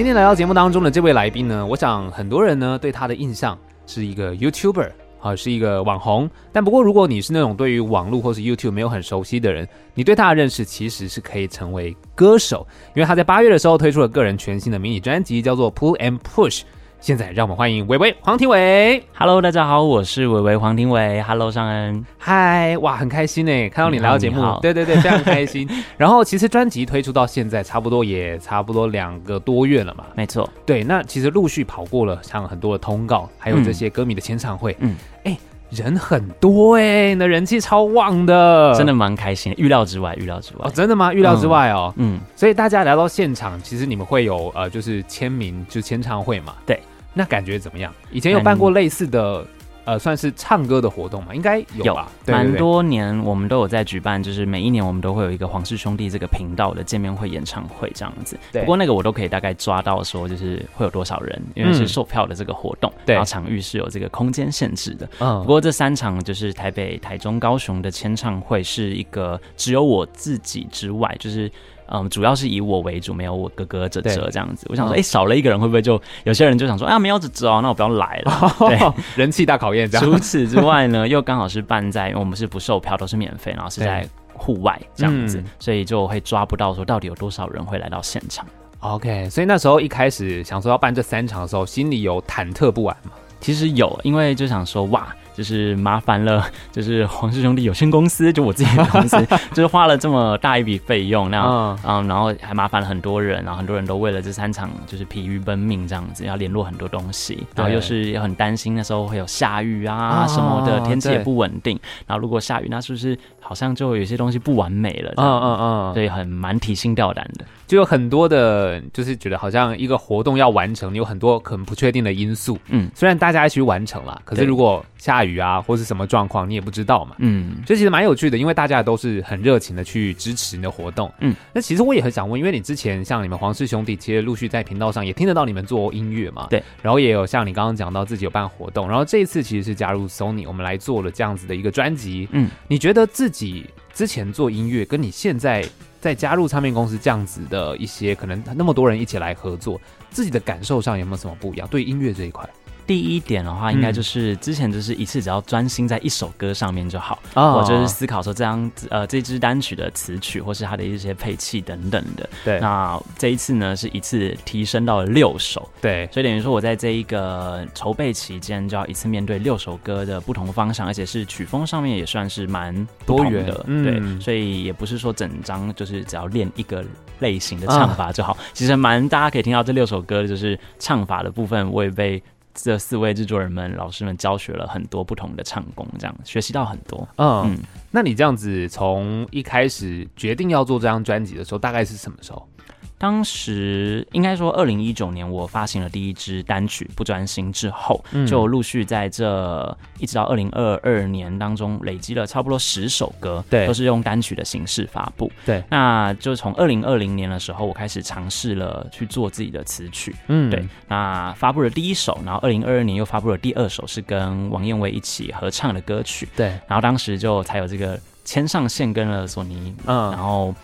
今天来到节目当中的这位来宾呢，我想很多人呢对他的印象是一个 YouTuber。啊，是一个网红，但不过如果你是那种对于网络或是 YouTube 没有很熟悉的人，你对他的认识其实是可以成为歌手，因为他在八月的时候推出了个人全新的迷你专辑，叫做 Pull and Push。现在让我们欢迎伟伟黄庭伟。Hello，大家好，我是伟伟黄庭伟。Hello，尚恩。嗨，哇，很开心呢，看到你来到节目，对对对，非常开心。然后其实专辑推出到现在，差不多也差不多两个多月了嘛。没错，对，那其实陆续跑过了像很多的通告，还有这些歌迷的签唱会。嗯，人很多哎，你的人气超旺的，真的蛮开心的，预料之外，预料之外。哦，真的吗？预料之外哦。嗯，嗯，所以大家来到现场，其实你们会有呃，就是签名，就签唱会嘛。对。那感觉怎么样？以前有办过类似的，呃，算是唱歌的活动嘛？应该有吧。有，蛮多年我们都有在举办，就是每一年我们都会有一个黄氏兄弟这个频道的见面会、演唱会这样子。对。不过那个我都可以大概抓到说，就是会有多少人，因为是售票的这个活动。然后场域是有这个空间限制的。嗯。不过这三场就是台北、台中、高雄的签唱会，是一个只有我自己之外，就是。嗯，主要是以我为主，没有我哥哥哲哲这样子。我想说，哎、欸，少了一个人会不会就有些人就想说，啊，没有哲哲哦，那我不要来了。对，人气大考验。除此之外呢，又刚好是办在，因为我们是不售票，都是免费，然后是在户外这样子，所以就会抓不到说到底有多少人会来到现场。OK，所以那时候一开始想说要办这三场的时候，心里有忐忑不安吗？其实有，因为就想说，哇。就是麻烦了，就是黄氏兄弟有限公司，就我自己的公司，就是花了这么大一笔费用，那样，嗯，嗯，然后还麻烦了很多人，然后很多人都为了这三场就是疲于奔命这样子，要联络很多东西，然后又是很担心那时候会有下雨啊什么的，天气也不稳定，然后如果下雨，那是不是好像就有些东西不完美了？嗯嗯嗯，所以很蛮提心吊胆的，就有很多的，就是觉得好像一个活动要完成，有很多可能不确定的因素。嗯，虽然大家一起完成了，可是如果下雨。雨啊，或是什么状况，你也不知道嘛。嗯，这其实蛮有趣的，因为大家都是很热情的去支持你的活动。嗯，那其实我也很想问，因为你之前像你们黄氏兄弟，其实陆续在频道上也听得到你们做音乐嘛。对，然后也有像你刚刚讲到自己有办活动，然后这一次其实是加入 Sony，我们来做了这样子的一个专辑。嗯，你觉得自己之前做音乐，跟你现在在加入唱片公司这样子的一些，可能那么多人一起来合作，自己的感受上有没有什么不一样？对音乐这一块？第一点的话，应该就是之前就是一次只要专心在一首歌上面就好，嗯、我就是思考说这样呃这支单曲的词曲或是它的一些配器等等的。对，那这一次呢是一次提升到了六首，对，所以等于说我在这一个筹备期间就要一次面对六首歌的不同方向，而且是曲风上面也算是蛮多元。的，嗯、对，所以也不是说整张就是只要练一个类型的唱法就好，嗯、其实蛮大家可以听到这六首歌就是唱法的部分，我也被。这四位制作人们、老师们教学了很多不同的唱功，这样学习到很多。嗯，嗯，那你这样子从一开始决定要做这张专辑的时候，大概是什么时候？当时应该说，二零一九年我发行了第一支单曲《不专心》之后，嗯、就陆续在这一直到二零二二年当中累积了差不多十首歌，对，都是用单曲的形式发布。对，那就从二零二零年的时候，我开始尝试了去做自己的词曲。嗯，对，那发布了第一首，然后二零二二年又发布了第二首，是跟王燕威一起合唱的歌曲。对，然后当时就才有这个牵上线跟了索尼，嗯，然后。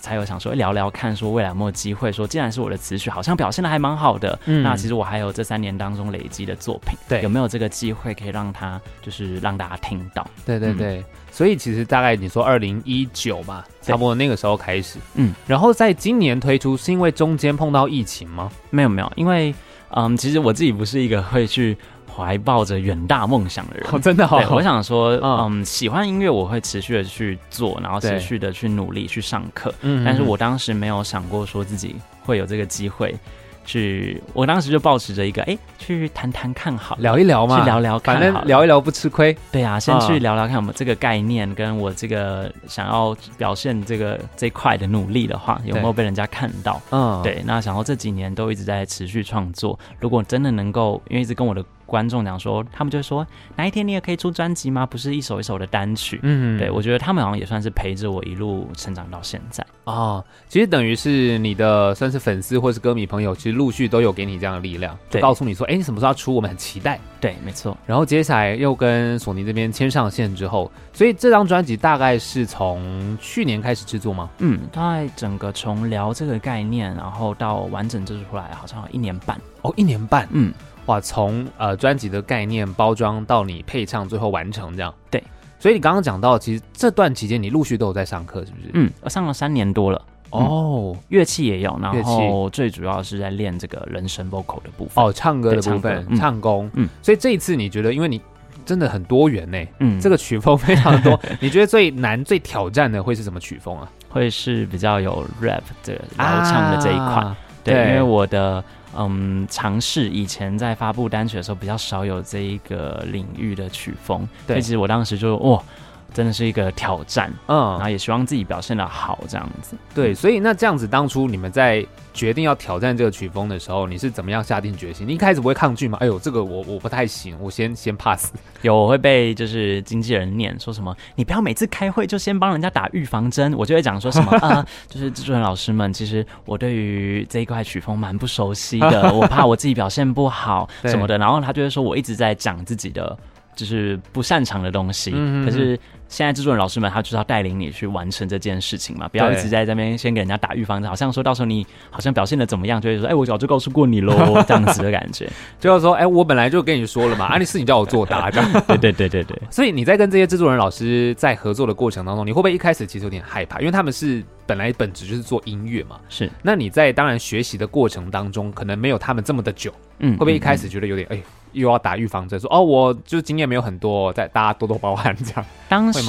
才有想说聊聊看，说未来有没有机会说，既然是我的词曲，好像表现的还蛮好的，嗯，那其实我还有这三年当中累积的作品，对，有没有这个机会可以让他就是让大家听到？对对对，嗯、所以其实大概你说二零一九嘛，差不多那个时候开始，嗯，然后在今年推出，是因为中间碰到疫情吗？没有没有，因为嗯，其实我自己不是一个会去。怀抱着远大梦想的人，哦、真的好、哦。我想说，嗯，喜欢音乐，我会持续的去做，然后持续的去努力去上课。嗯，但是我当时没有想过说自己会有这个机会。去，我当时就抱持着一个，哎，去谈谈看好，聊一聊嘛，去聊聊看，反正聊一聊不吃亏。对啊，先去聊聊看，我们这个概念跟我这个想要表现这个这块的努力的话，有没有被人家看到？嗯，对。那想说这几年都一直在持续创作，如果真的能够，因为一直跟我的观众讲说，他们就说哪一天你也可以出专辑吗？不是一首一首的单曲。嗯，对，我觉得他们好像也算是陪着我一路成长到现在。哦，其实等于是你的算是粉丝或是歌迷朋友，其实陆续都有给你这样的力量，就告诉你说，哎，你什么时候要出？我们很期待。对，没错。然后接下来又跟索尼这边牵上线之后，所以这张专辑大概是从去年开始制作吗？嗯，大概整个从聊这个概念，然后到完整制作出来，好像一年半。哦，一年半。嗯，哇，从呃专辑的概念包装到你配唱，最后完成这样。对。所以你刚刚讲到，其实这段期间你陆续都有在上课，是不是？嗯，我上了三年多了。哦，乐器也有，然后最主要是在练这个人声 vocal 的部分。哦，唱歌的部分，唱，唱功。嗯，所以这一次你觉得，因为你真的很多元呢，嗯，这个曲风非常多，你觉得最难、最挑战的会是什么曲风啊？会是比较有 rap 的老唱的这一块。啊、对，对，因为我的嗯尝试以前在发布单曲的时候比较少有这一个领域的曲风，对，所以其实我当时就哇。真的是一个挑战，嗯，然后也希望自己表现的好，这样子。对，所以那这样子，当初你们在决定要挑战这个曲风的时候，你是怎么样下定决心？你一开始不会抗拒吗？哎呦，这个我我不太行，我先先 pass。有，我会被就是经纪人念说什么，你不要每次开会就先帮人家打预防针。我就会讲说什么 啊、呃，就是制作人老师们，其实我对于这一块曲风蛮不熟悉的，我怕我自己表现不好什么的。然后他就会说我一直在讲自己的就是不擅长的东西，嗯、可是。现在制作人老师们，他就是要带领你去完成这件事情嘛，不要一直在这边先给人家打预防针，好像说到时候你好像表现的怎么样，就会说，哎、欸，我早就告诉过你喽，这样子的感觉，就是说，哎、欸，我本来就跟你说了嘛，啊，你是你叫我作答，这样，对对对对对。所以你在跟这些制作人老师在合作的过程当中，你会不会一开始其实有点害怕？因为他们是本来本质就是做音乐嘛，是。那你在当然学习的过程当中，可能没有他们这么的久，嗯，会不会一开始觉得有点，哎、欸？又要打预防针，说哦，我就经验没有很多，在大家多多包涵这样。当时，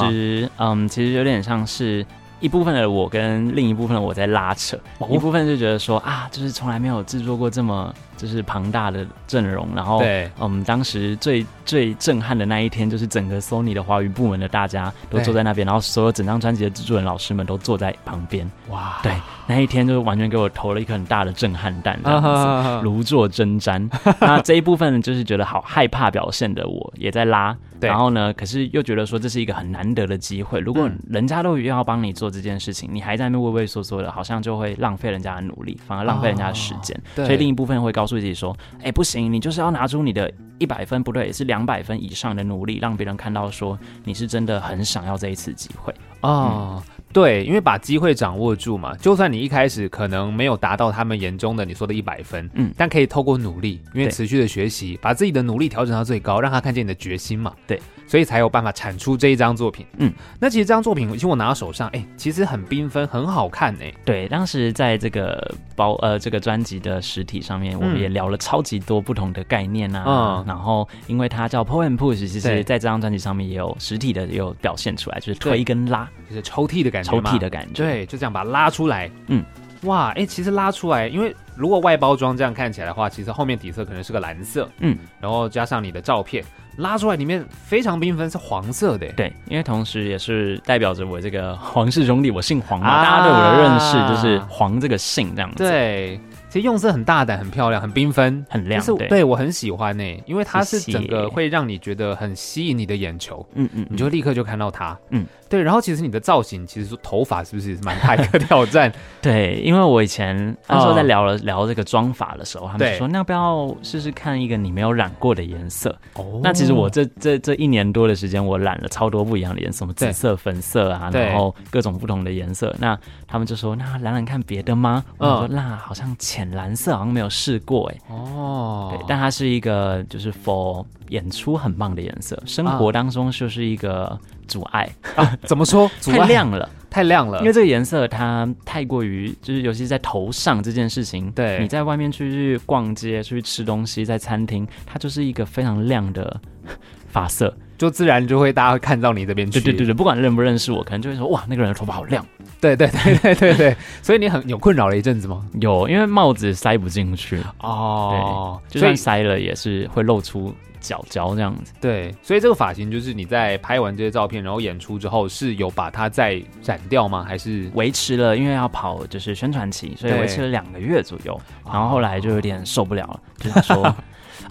嗯，其实有点像是一部分的我跟另一部分的我在拉扯，哦、一部分就觉得说啊，就是从来没有制作过这么。就是庞大的阵容，然后对，嗯，当时最最震撼的那一天，就是整个 Sony 的华语部门的大家都坐在那边，然后所有整张专辑的制作人老师们都坐在旁边。哇，对，那一天就是完全给我投了一颗很大的震撼弹，这样子，如坐针毡。那这一部分就是觉得好害怕表现的我也在拉，对，然后呢，可是又觉得说这是一个很难得的机会，如果人家都要帮你做这件事情，你还在那边畏畏缩缩的，好像就会浪费人家的努力，反而浪费人家的时间。所以另一部分会告诉。自己说：“哎、欸，不行，你就是要拿出你的一百分，不对，也是两百分以上的努力，让别人看到说你是真的很想要这一次机会哦。嗯”对，因为把机会掌握住嘛，就算你一开始可能没有达到他们眼中的你说的一百分，嗯，但可以透过努力，因为持续的学习，把自己的努力调整到最高，让他看见你的决心嘛。对。所以才有办法产出这一张作品。嗯，那其实这张作品，其实我拿到手上，哎、欸，其实很缤纷，很好看哎、欸。对，当时在这个包呃这个专辑的实体上面，我们也聊了超级多不同的概念啊。嗯，然后因为它叫 and Push，其实在这张专辑上面也有实体的也有表现出来，就是推跟拉，就是抽屉的感觉。抽屉的感觉。对，就这样把它拉出来。嗯，哇，哎、欸，其实拉出来，因为如果外包装这样看起来的话，其实后面底色可能是个蓝色。嗯，然后加上你的照片。拉出来，里面非常缤纷，是黄色的。对，因为同时也是代表着我这个皇室兄弟，我姓黄嘛，啊、大家对我的认识就是黄这个姓这样子。对。其实用色很大胆，很漂亮，很缤纷，很亮。是对，对我很喜欢呢、欸，因为它是整个会让你觉得很吸引你的眼球。嗯嗯，你就立刻就看到它。嗯，对。然后其实你的造型，其实说头发是不是蛮大一个挑战？对，因为我以前那时候在聊了、哦、聊这个妆法的时候，他们说那要不要试试看一个你没有染过的颜色？哦，那其实我这这这一年多的时间，我染了超多不一样的颜色，什么紫色、粉色啊，然后各种不同的颜色。那他们就说那染染看别的吗？我说那好像浅。浅蓝色好像没有试过哎哦，对，但它是一个就是 for 演出很棒的颜色，生活当中就是一个阻碍啊，啊？怎么说？阻碍？太亮了，太亮了，因为这个颜色它太过于就是，尤其是在头上这件事情，对，你在外面出去逛街、出去吃东西，在餐厅，它就是一个非常亮的 发色。就自然就会大家会看到你这边去，对对对对，不管认不认识我，可能就会说哇，那个人的头发好亮。对对对对对对，所以你很有困扰了一阵子吗？有，因为帽子塞不进去哦，对，就算塞了也是会露出脚脚这样子。对，所以这个发型就是你在拍完这些照片，然后演出之后是有把它再染掉吗？还是维持了？因为要跑就是宣传期，所以维持了两个月左右，然后后来就有点受不了了，就是说。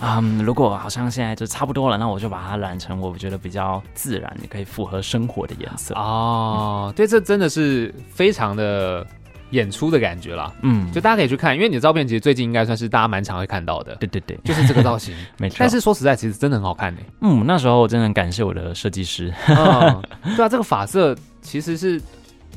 嗯，如果好像现在就差不多了，那我就把它染成我觉得比较自然，也可以符合生活的颜色。哦，嗯、对，这真的是非常的。演出的感觉啦，嗯，就大家可以去看，因为你的照片其实最近应该算是大家蛮常会看到的，对对对，就是这个造型，没错。但是说实在，其实真的很好看呢。嗯，那时候我真的很感谢我的设计师，嗯，对啊，这个发色其实是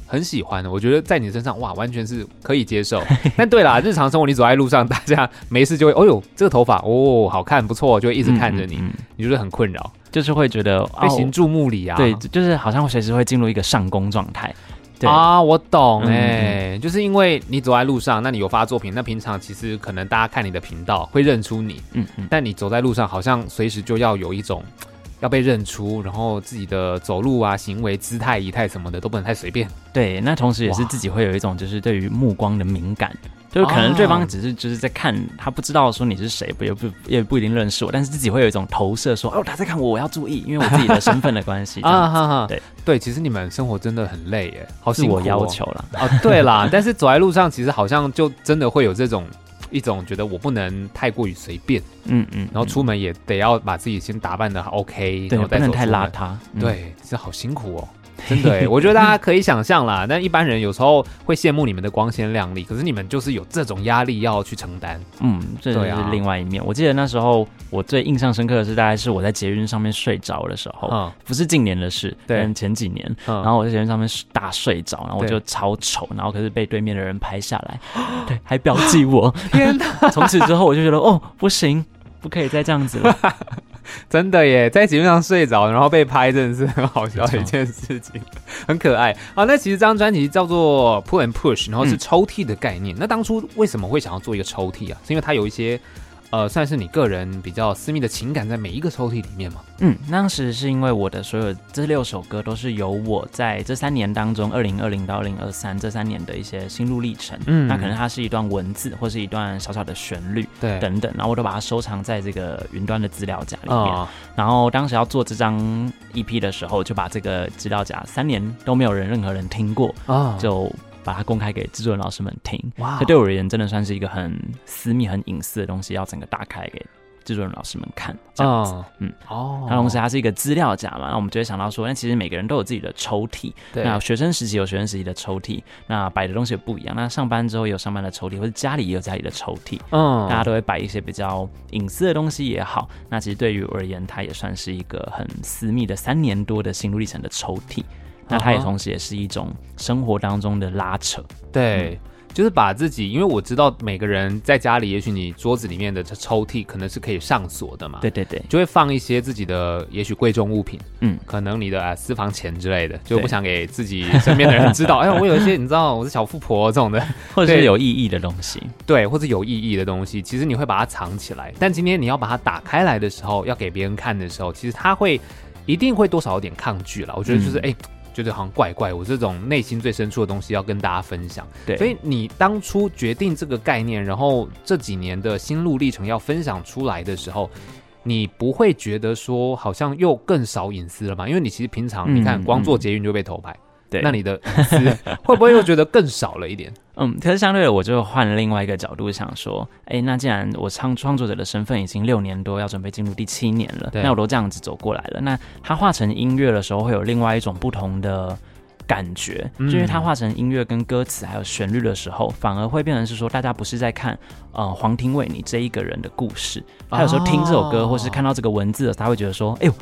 很喜欢的，我觉得在你身上哇，完全是可以接受。但对啦，日常生活你走在路上，大家没事就会，哦呦，这个头发哦，好看不错，就会一直看着你，嗯嗯嗯，你觉得很困扰，就是会觉得被行注目礼啊，对，就是好像随时会进入一个上工状态。啊，我懂哎、欸，嗯、就是因为你走在路上，那你有发作品，那平常其实可能大家看你的频道会认出你，嗯嗯，但你走在路上，好像随时就要有一种要被认出，然后自己的走路啊、行为、姿态、仪态什么的都不能太随便。对，那同时也是自己会有一种就是对于目光的敏感。就是可能对方只是就是在看，他不知道说你是谁，不也不也不一定认识我，但是自己会有一一种投射，说哦他在看我，我要注意，因为我自己的身份的关系啊哈哈，对对，其实你们生活真的很累耶，好自我要求了哦，对啦，但是走在路上其实好像就真的会有这种一种觉得我不能太过于随便，嗯嗯，然后出门也得要把自己先打扮的 OK，对，不能太邋遢，对，这好辛苦哦。真的，我觉得大家可以想象啦。但一般人有时候会羡慕你们的光鲜亮丽，可是你们就是有这种压力要去承担。嗯，这是另外一面。啊、我记得那时候我最印象深刻的是，大概是我在捷运上面睡着的时候，嗯、不是近年的事，对，前几年。嗯、然后我在捷运上面大睡着，然后我就超丑，然后可是被对面的人拍下来，对，还标记我。天哪！从此之后我就觉得，哦，不行，不可以再这样子了。真的耶，在节目上睡着，然后被拍，真的是很好笑的一件事情，很可爱。好，那其实这张专辑叫做 Pull and Push，然后是抽屉的概念。嗯、那当初为什么会想要做一个抽屉啊？是因为它有一些。呃，算是你个人比较私密的情感在每一个抽屉里面嘛？嗯，当时是因为我的所有这六首歌都是由我在这三年当中，二零二零到二零二三这三年的一些心路历程。嗯，那可能它是一段文字，或是一段小小的旋律，对，等等，然后我都把它收藏在这个云端的资料夹里面。哦、然后当时要做这张 EP 的时候，就把这个资料夹三年都没有人任何人听过啊，哦、就。把它公开给制作人老师们听，哇！这对我而言真的算是一个很私密、很隐私的东西，要整个打开给制作人老师们看，这样子，嗯，哦。那同时它是一个资料夹嘛，那我们就会想到说，那其实每个人都有自己的抽屉，对。那学生时期有学生时期的抽屉，那摆的东西也不一样。那上班之后有上班的抽屉，或者家里也有家里的抽屉，嗯，大家都会摆一些比较隐私的东西也好。那其实对于我而言，它也算是一个很私密的三年多的心路历程的抽屉。那它也同时也是一种生活当中的拉扯，对，嗯、就是把自己，因为我知道每个人在家里，也许你桌子里面的抽屉可能是可以上锁的嘛，对对对，就会放一些自己的也许贵重物品，嗯，可能你的、啊、私房钱之类的，就不想给自己身边的人知道，哎，我有一些你知道我是小富婆这种的，或者是有意义的东西，对，或者有意义的东西，其实你会把它藏起来，但今天你要把它打开来的时候，要给别人看的时候，其实他会一定会多少有点抗拒了，我觉得就是哎。嗯觉得好像怪怪，我这种内心最深处的东西要跟大家分享。对，所以你当初决定这个概念，然后这几年的心路历程要分享出来的时候，你不会觉得说好像又更少隐私了吗？因为你其实平常你看光做捷运就被偷拍。嗯嗯对，那你的会不会又觉得更少了一点？嗯，可是相对的，我就换了另外一个角度想说，哎，那既然我唱创作者的身份已经六年多，要准备进入第七年了，那我都这样子走过来了，那它化成音乐的时候，会有另外一种不同的感觉，嗯、就因为它化成音乐跟歌词还有旋律的时候，反而会变成是说，大家不是在看呃黄庭伟你这一个人的故事，他有时候听这首歌，哦、或是看到这个文字，他会觉得说，哎呦。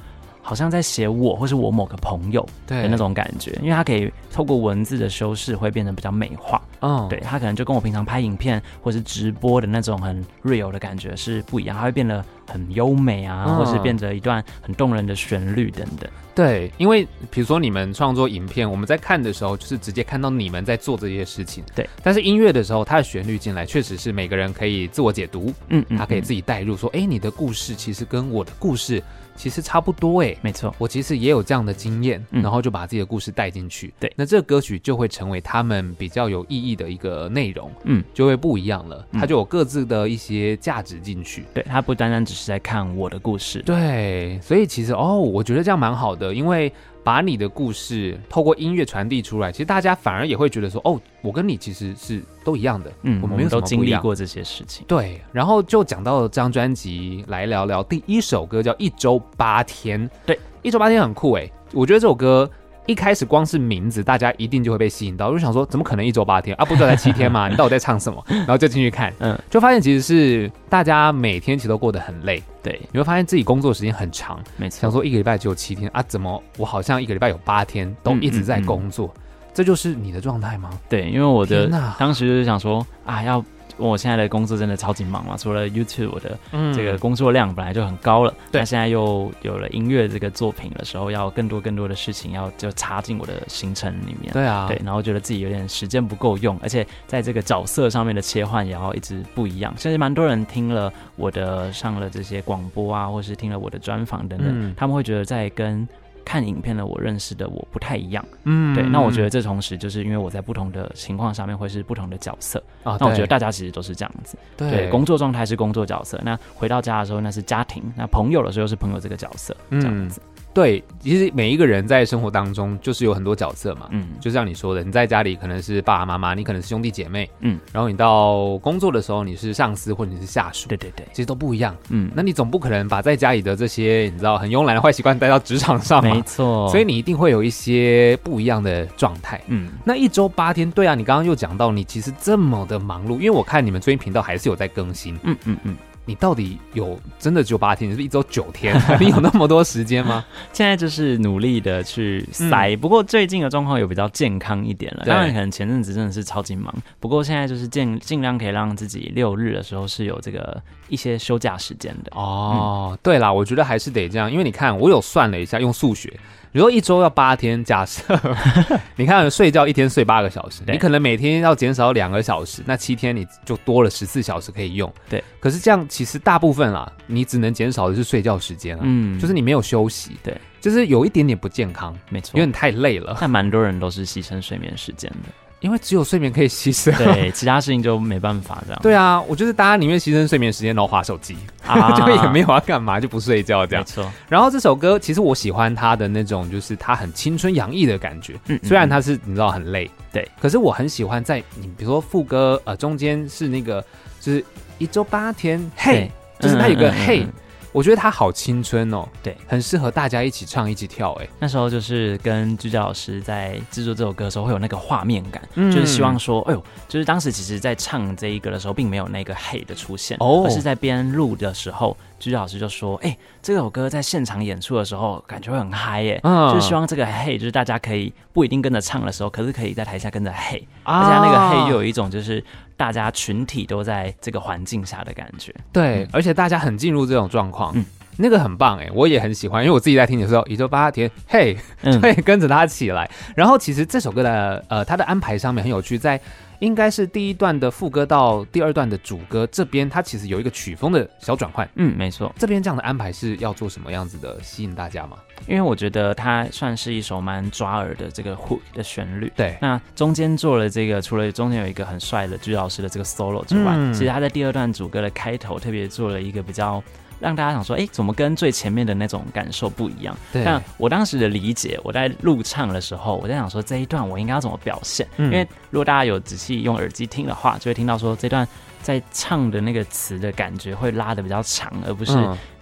好像在写我，或是我某个朋友的那种感觉，因为他可以透过文字的修饰，会变得比较美化。嗯，对，他可能就跟我平常拍影片或是直播的那种很 real 的感觉是不一样，他会变得很优美啊，嗯、或是变成一段很动人的旋律等等。对，因为比如说你们创作影片，我们在看的时候，就是直接看到你们在做这些事情。对，但是音乐的时候，它的旋律进来，确实是每个人可以自我解读。嗯，他可以自己带入，说，哎、嗯，你的故事其实跟我的故事。其实差不多哎，没错，我其实也有这样的经验，嗯、然后就把自己的故事带进去。对，那这个歌曲就会成为他们比较有意义的一个内容，嗯，就会不一样了。它就有各自的一些价值进去。对，它不单单只是在看我的故事。对，所以其实哦，我觉得这样蛮好的，因为把你的故事透过音乐传递出来，其实大家反而也会觉得说，哦，我跟你其实是都一样的，嗯，我们没有都经历过这些事情。对，然后就讲到这张专辑，来聊聊第一首歌叫《一周八天》。对，一周八天很酷诶，我觉得这首歌。一开始光是名字，大家一定就会被吸引到，我就想说，怎么可能一周八天啊？不就才七天嘛？你到底在唱什么？然后就进去看，嗯，就发现其实是大家每天其实都过得很累，对，你会发现自己工作时间很长，没错。想说一个礼拜只有七天啊，怎么我好像一个礼拜有八天都一直在工作？嗯嗯嗯，这就是你的状态吗？对，因为我的当时就是想说啊，要。我现在的工作真的超级忙嘛，除了 YouTube，我的这个工作量本来就很高了，对、嗯，那现在又有了音乐这个作品的时候，要更多更多的事情要就插进我的行程里面，对啊，对，然后觉得自己有点时间不够用，而且在这个角色上面的切换也要一直不一样。甚至蛮多人听了我的上了这些广播啊，或是听了我的专访等等，嗯、他们会觉得在跟。看影片的我认识的我不太一样，嗯，对，那我觉得这同时就是因为我在不同的情况上面会是不同的角色啊，那我觉得大家其实都是这样子，对，对，工作状态是工作角色，那回到家的时候那是家庭，那朋友的时候是朋友这个角色，这样子。嗯对，其实每一个人在生活当中就是有很多角色嘛，嗯，就像你说的，你在家里可能是爸爸妈妈，你可能是兄弟姐妹，嗯，然后你到工作的时候你是上司或者你是下属，对对对，其实都不一样，嗯，那你总不可能把在家里的这些你知道很慵懒的坏习惯带到职场上嘛，没错，所以你一定会有一些不一样的状态，嗯，那一周八天，对啊，你刚刚又讲到你其实这么的忙碌，因为我看你们最近频道还是有在更新，嗯嗯嗯。你到底有真的只有八天？你是不是一周九天？你有那么多时间吗？现在就是努力的去塞，嗯、不过最近的状况有比较健康一点了。当然，可能前阵子真的是超级忙，不过现在就是尽尽量可以让自己六日的时候是有这个一些休假时间的。哦，嗯、对啦，我觉得还是得这样，因为你看，我有算了一下，用数学。如果一周要八天，假设 你看睡觉一天睡八个小时，你可能每天要减少两个小时，那七天你就多了十四小时可以用。对，可是这样其实大部分啊，你只能减少的是睡觉时间啊，嗯，就是你没有休息，对，就是有一点点不健康，没错，因为你太累了。但蛮多人都是牺牲睡眠时间的。因为只有睡眠可以牺牲，对，其他事情就没办法这样。对啊，我就是大家宁愿牺牲睡眠时间，然后划手机，啊、就也没有要干嘛，就不睡觉这样。没错。然后这首歌其实我喜欢它的那种，就是它很青春洋溢的感觉。嗯，虽然它是你知道很累，对，可是我很喜欢在你比如说副歌呃中间是那个就是一周八天，嘿，就是它有个嘿。我觉得他好青春哦，对，很适合大家一起唱一起跳。哎，那时候就是跟居家老师在制作这首歌的时候，会有那个画面感，嗯、就是希望说，哎呦，就是当时其实，在唱这一个的时候，并没有那个嘿的出现，哦，而是在边录的时候，居家老师就说，哎，这首歌在现场演出的时候，感觉会很嗨，哎，嗯，就是希望这个嘿，就是大家可以不一定跟着唱的时候，可是可以在台下跟着嘿，啊、而且那个嘿又有一种就是。大家群体都在这个环境下的感觉，对，嗯、而且大家很进入这种状况，嗯，那个很棒哎，我也很喜欢，因为我自己在听的时候，一周八天，嘿，对，跟着他起来。然后其实这首歌的呃，它的安排上面很有趣，在。应该是第一段的副歌到第二段的主歌这边，它其实有一个曲风的小转换。嗯，没错。这边这样的安排是要做什么样子的吸引大家吗？因为我觉得它算是一首蛮抓耳的这个 hook 的旋律。对。那中间做了这个，除了中间有一个很帅的鞠老师的这个 solo 之外，嗯、其实他在第二段主歌的开头特别做了一个比较。让大家想说，哎，怎么跟最前面的那种感受不一样？对。但我当时的理解，我在录唱的时候，我在想说这一段我应该要怎么表现？嗯、因为如果大家有仔细用耳机听的话，就会听到说这段在唱的那个词的感觉会拉的比较长，而不是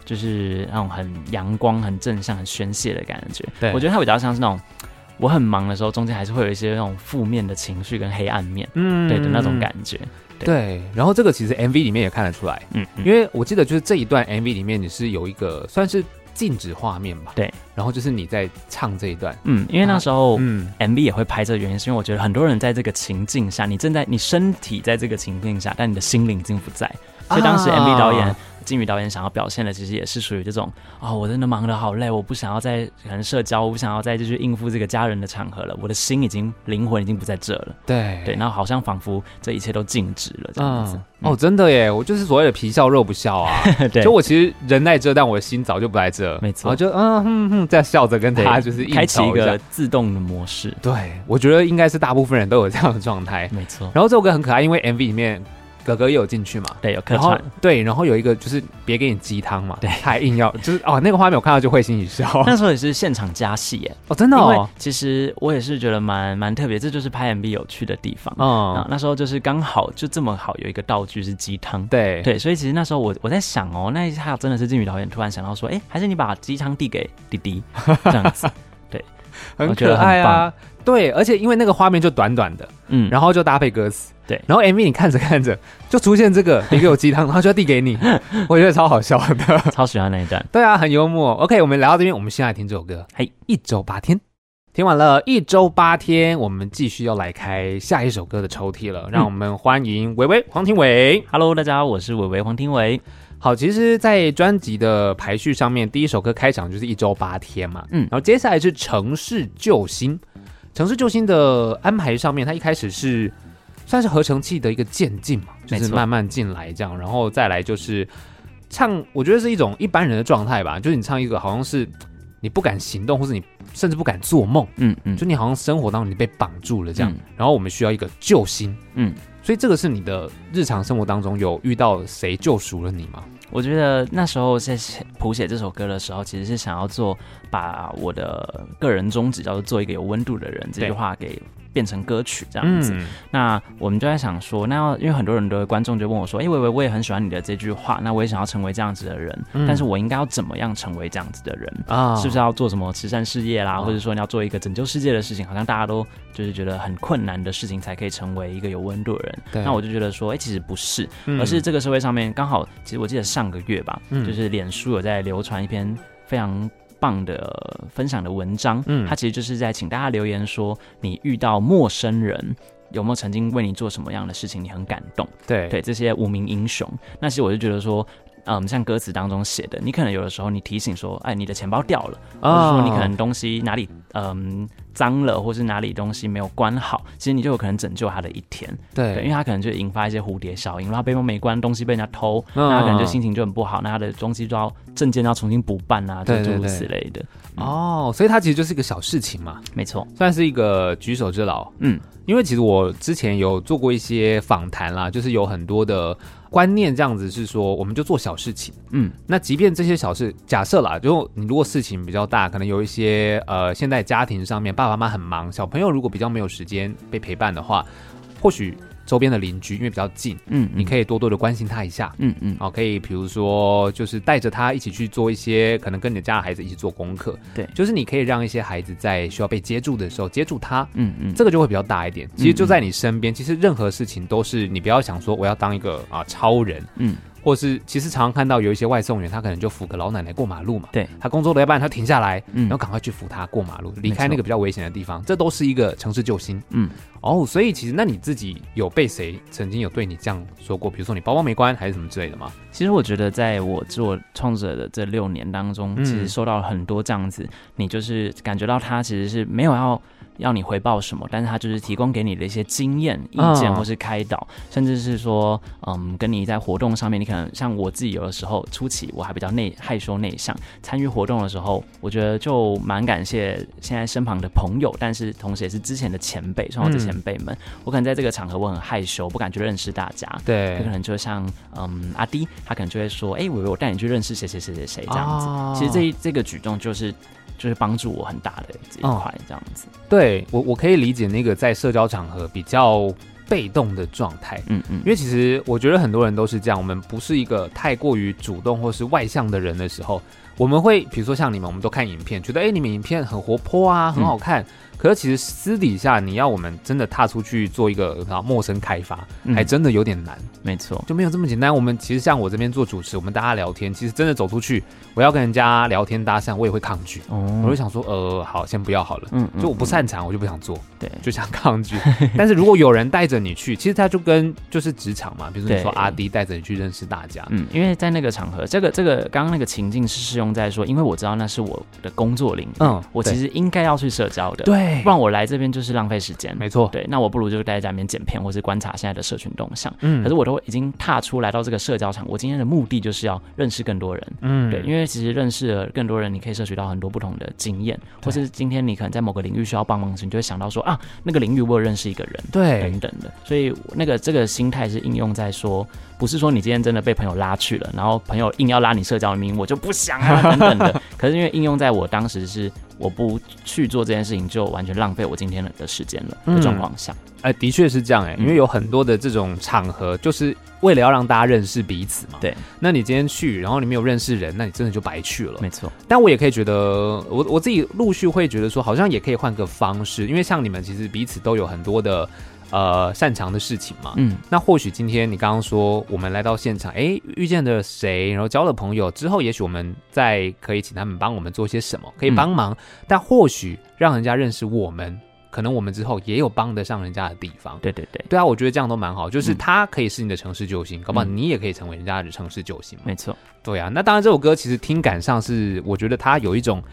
就是那种很阳光、很正向、很宣泄的感觉。对。我觉得它比较像是那种我很忙的时候，中间还是会有一些那种负面的情绪跟黑暗面，嗯，对的那种感觉。对，对，然后这个其实 MV 里面也看得出来，嗯，嗯，因为我记得就是这一段 MV 里面你是有一个算是静止画面吧，对，然后就是你在唱这一段，嗯，因为那时候，嗯，MV 也会拍这个原因是因为我觉得很多人在这个情境下，你正在你身体在这个情境下，但你的心灵已经不在，所以当时 MV 导演。啊金宇导演想要表现的，其实也是属于这种啊、哦，我真的忙得好累，我不想要再可能社交，我不想要再继续应付这个家人的场合了，我的心已经灵魂已经不在这了。对对，然后好像仿佛这一切都静止了这样子。嗯嗯、哦，真的耶，我就是所谓的皮笑肉不笑啊。对，就我其实人在这，但我的心早就不在这。没错，我就嗯哼哼在笑着跟他就是一开启一个自动的模式。对，我觉得应该是大部分人都有这样的状态。没错。然后这首歌很可爱，因为 MV 里面。哥哥也有进去嘛？对，有客串。对，然后有一个就是别给你鸡汤嘛，对，他还硬要 就是哦，那个画面我看到就会心一笑。那时候也是现场加戏耶，哦，真的哦。其实我也是觉得蛮蛮特别，这就是拍 MV 有趣的地方。嗯，那时候就是刚好就这么好有一个道具是鸡汤，对对，所以其实那时候我我在想哦，那一下真的是金宇导演突然想到说，哎，还是你把鸡汤递给弟弟这样子，对，很可爱啊。对，而且因为那个画面就短短的，嗯，然后就搭配歌词，对，然后 MV 你看着看着就出现这个，你给我鸡汤，然后就要递给你，我觉得超好笑的，超喜欢那一段。对啊，很幽默。OK，我们聊到这边，我们先来听这首歌。嘿，一周八天，听完了一周八天，我们继续要来开下一首歌的抽屉了。让我们欢迎维维黄庭伟。Hello，大家好，我是维维黄庭伟。好，其实，在专辑的排序上面，第一首歌开场就是一周八天嘛，嗯，然后接下来是城市救星。城市救星的安排上面，它一开始是算是合成器的一个渐进嘛，就是慢慢进来这样，然后再来就是唱，我觉得是一种一般人的状态吧，就是你唱一个好像是你不敢行动，或者你甚至不敢做梦，嗯嗯，就你好像生活当中你被绑住了这样，然后我们需要一个救星，嗯，所以这个是你的日常生活当中有遇到谁救赎了你吗？我觉得那时候在谱写这首歌的时候，其实是想要做把我的个人宗旨叫做做一个有温度的人这句话给变成歌曲这样子。嗯、那我们就在想说，那要因为很多人的观众就问我说：“哎、欸，玮玮，我也很喜欢你的这句话，那我也想要成为这样子的人，嗯、但是我应该要怎么样成为这样子的人啊？是不是要做什么慈善事业啦，哦、或者说你要做一个拯救世界的事情？好像大家都就是觉得很困难的事情才可以成为一个有温度的人。对那我就觉得说，哎、欸，其实不是，而是这个社会上面刚好，其实我记得上个月吧，嗯、就是脸书有在流传一篇非常。棒的分享的文章，嗯，他其实就是在请大家留言说，你遇到陌生人有没有曾经为你做什么样的事情，你很感动？对对，这些无名英雄，那其实我就觉得说。嗯，像歌词当中写的，你可能有的时候你提醒说，哎，你的钱包掉了，或者说你可能东西哪里嗯脏了，或是哪里东西没有关好，其实你就有可能拯救他的一天。对，对，因为他可能就引发一些蝴蝶效应，然后背包没关，东西被人家偷，那他可能就心情就很不好，那他的东西就要证件要重新补办啊，诸如此类的。哦，所以它其实就是一个小事情嘛，没错，算是一个举手之劳。嗯，因为其实我之前有做过一些访谈啦，就是有很多的。观念这样子是说，我们就做小事情，嗯，那即便这些小事，假设啦，就你如果事情比较大，可能有一些呃，现在家庭上面爸爸妈妈很忙，小朋友如果比较没有时间被陪伴的话，或许。周边的邻居，因为比较近，嗯，你可以多多的关心他一下，嗯嗯，哦，可以，比如说，就是带着他一起去做一些，可能跟你的家的孩子一起做功课，对，就是你可以让一些孩子在需要被接住的时候接住他，嗯嗯，这个就会比较大一点。其实就在你身边，其实任何事情都是你不要想说我要当一个啊超人，嗯。或是其实常常看到有一些外送员，他可能就扶个老奶奶过马路嘛。对，他工作了一半，他停下来，嗯、然后赶快去扶他过马路，离开那个比较危险的地方。这都是一个城市救星。嗯，哦，所以其实那你自己有被谁曾经有对你这样说过？比如说你包包没关还是什么之类的吗？其实我觉得在我做创作者的这六年当中，其实收到了很多这样子，嗯、你就是感觉到他其实是没有要。要你回报什么？但是他就是提供给你的一些经验、意见，或是开导，哦、甚至是说，嗯，跟你在活动上面，你可能像我自己有的时候初期我还比较内害羞内向，参与活动的时候，我觉得就蛮感谢现在身旁的朋友，但是同时也是之前的前辈，创作者前辈们。嗯、我可能在这个场合我很害羞，不敢去认识大家。对，可能就像嗯阿迪，他可能就会说，哎、欸，玮玮，我带你去认识谁谁谁谁谁这样子。哦、其实这这个举动就是。就是帮助我很大的这一块，这样子。哦、对我，我可以理解那个在社交场合比较被动的状态。嗯嗯，因为其实我觉得很多人都是这样，我们不是一个太过于主动或是外向的人的时候，我们会比如说像你们，我们都看影片，觉得哎，你们影片很活泼啊，很好看。嗯可是其实私底下，你要我们真的踏出去做一个陌生开发，还真的有点难。没错，就没有这么简单。我们其实像我这边做主持，我们大家聊天，其实真的走出去，我要跟人家聊天搭讪，我也会抗拒。哦，我就想说，呃，好，先不要好了。嗯，就我不擅长，我就不想做。对，就想抗拒。但是如果有人带着你去，其实他就跟就是职场嘛，比如说你说阿迪带着你去认识大家。嗯，因为在那个场合，这个这个刚刚那个情境是适用用在说，因为我知道那是我的工作领域，嗯，我其实应该要去社交的，对，不然我来这边就是浪费时间，没错，对，那我不如就待在家里面剪片，或是观察现在的社群动向，嗯，可是我都已经踏出来到这个社交场，我今天的目的就是要认识更多人，嗯，对，因为其实认识了更多人，你可以摄取到很多不同的经验，或是今天你可能在某个领域需要帮忙时，你就会想到说啊，那个领域我有认识一个人，对，等等的，所以那个这个心态是应用在说，不是说你今天真的被朋友拉去了，然后朋友硬要拉你社交的名，我就不想啊 等等的。可是因为应用在我当时是我不去做这件事情，就完全浪费我今天的时间了的状况下，的确是这样哎、欸，因为有很多的这种场合，就是为了要让大家认识彼此嘛。对，那你今天去，然后你没有认识人，那你真的就白去了。没错。但我也可以觉得，我我自己陆续会觉得说，好像也可以换个方式，因为像你们其实彼此都有很多的。呃，擅长的事情嘛，嗯，那或许今天你刚刚说我们来到现场，哎，遇见了谁，然后交了朋友之后，也许我们再可以请他们帮我们做些什么，可以帮忙，嗯、但或许让人家认识我们，可能我们之后也有帮得上人家的地方。对对对，对啊，我觉得这样都蛮好，就是他可以是你的城市救星，嗯、搞不好你也可以成为人家的城市救星嘛。没错，对啊，那当然这首歌其实听感上是，我觉得它有一种。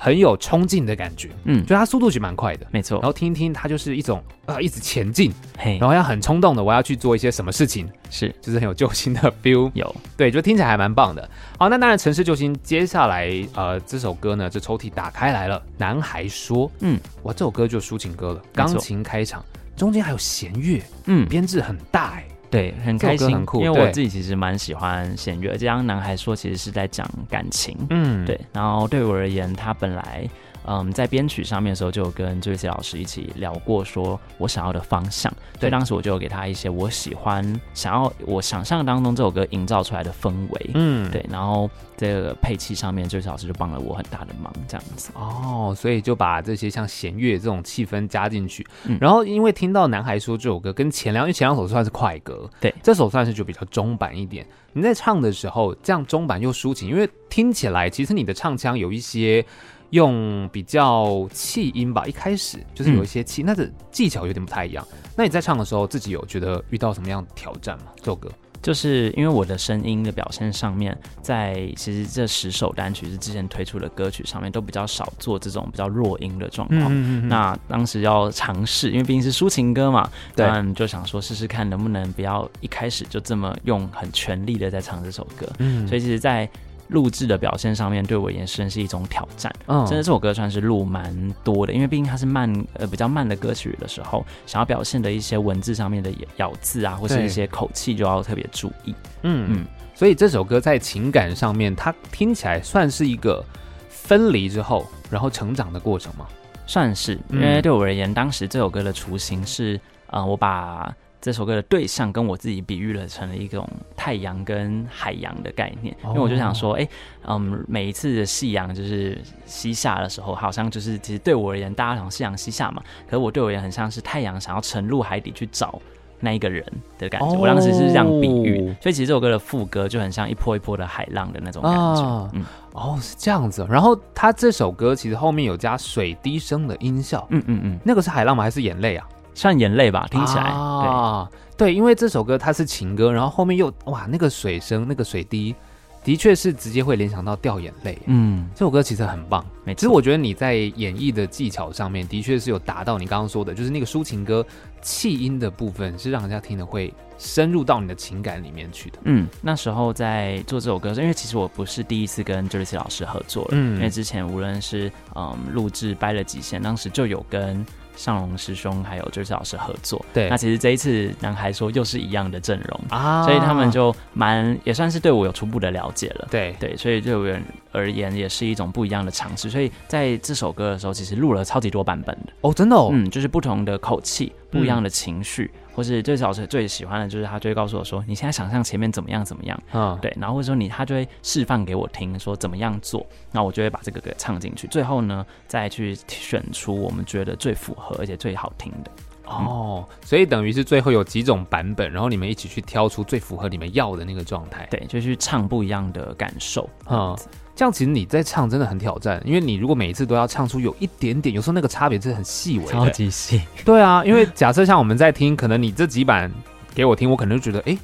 很有冲劲的感觉，嗯，就它速度其实蛮快的，没错。然后听一听，它就是一种啊、呃，一直前进，嘿，然后要很冲动的，我要去做一些什么事情，是，就是很有救星的 feel，有，对，就听起来还蛮棒的。好，那当然，城市救星接下来呃这首歌呢，这抽屉打开来了，男孩说，嗯，哇，这首歌就抒情歌了，钢琴开场，中间还有弦乐，嗯，编制很大哎、欸。对，很开心，很酷，因为我自己其实蛮喜欢弦乐。这张男孩说，其实是在讲感情，嗯，对。然后对我而言，他本来。嗯，在编曲上面的时候，就有跟 Joyce 老师一起聊过，说我想要的方向。所以当时我就有给他一些我喜欢、想要、我想象当中这首歌营造出来的氛围。嗯，对。然后这个配器上面，Joyce 老师就帮了我很大的忙，这样子。哦，所以就把这些像弦乐这种气氛加进去。嗯，然后因为听到男孩说这首歌跟前两，因为前两首算是快歌，对，这首算是就比较中版一点。你在唱的时候，这样中版又抒情，因为听起来其实你的唱腔有一些。用比较气音吧，一开始就是有一些气，嗯、那的技巧有点不太一样。那你在唱的时候，自己有觉得遇到什么样的挑战吗？这首歌就是因为我的声音的表现上面，在其实这十首单曲是之前推出的歌曲上面都比较少做这种比较弱音的状况。嗯嗯嗯，那当时要尝试，因为毕竟是抒情歌嘛，对，就想说试试看能不能不要一开始就这么用很全力的在唱这首歌。嗯，所以其实，在录制的表现上面对我也是是一种挑战，嗯，真的这首歌算是录蛮多的，因为毕竟它是慢呃比较慢的歌曲的时候，想要表现的一些文字上面的咬字啊，或是一些口气就要特别注意，嗯嗯，所以这首歌在情感上面，它听起来算是一个分离之后然后成长的过程吗？算是，因为对我而言，当时这首歌的雏形是啊、呃，我把。这首歌的对象跟我自己比喻了成了一种太阳跟海洋的概念，因为我就想说，哎，嗯，每一次的夕阳就是西下的时候，好像就是其实对我而言，大家想夕阳西下嘛，可是我对我而言很像是太阳想要沉入海底去找那一个人的感觉。我当时是这样比喻，所以其实这首歌的副歌就很像一波一波的海浪的那种感觉。嗯，哦，是这样子。然后他这首歌其实后面有加水滴声的音效。嗯嗯嗯，那个是海浪吗？还是眼泪啊？像眼泪吧，听起来啊，对，对，因为这首歌它是情歌，然后后面又哇，那个水声，那个水滴，的确是直接会联想到掉眼泪。嗯，这首歌其实很棒。其实我觉得你在演绎的技巧上面，的确是有达到你刚刚说的，就是那个抒情歌气音的部分，是让人家听的会深入到你的情感里面去的。嗯，那时候在做这首歌，因为其实我不是第一次跟 Jesse 老师合作了，嗯，因为之前无论是嗯录制掰了几线，当时就有跟。尚龙师兄还有 Joyce 老师合作，对，那其实这一次男孩说又是一样的阵容啊，所以他们就蛮也算是对我有初步的了解了，对。对，所以对我而言也是一种不一样的尝试，所以在这首歌的时候，其实录了超级多版本的。哦，真的哦，嗯，就是不同的口气，不一样的情绪。嗯或是最早是最喜欢的就是他就会告诉我说，你现在想象前面怎么样怎么样，嗯，对，然后或者说你他就会示范给我听说怎么样做，那我就会把这个给唱进去，最后呢再去选出我们觉得最符合而且最好听的。哦，所以等于是最后有几种版本，然后你们一起去挑出最符合你们要的那个状态，对，就去唱不一样的感受，嗯。这样其实你在唱真的很挑战，因为你如果每一次都要唱出有一点点，有时候那个差别是很细微的，超级细。对啊，因为假设像我们在听，可能你这几版给我听，我可能就觉得，哎，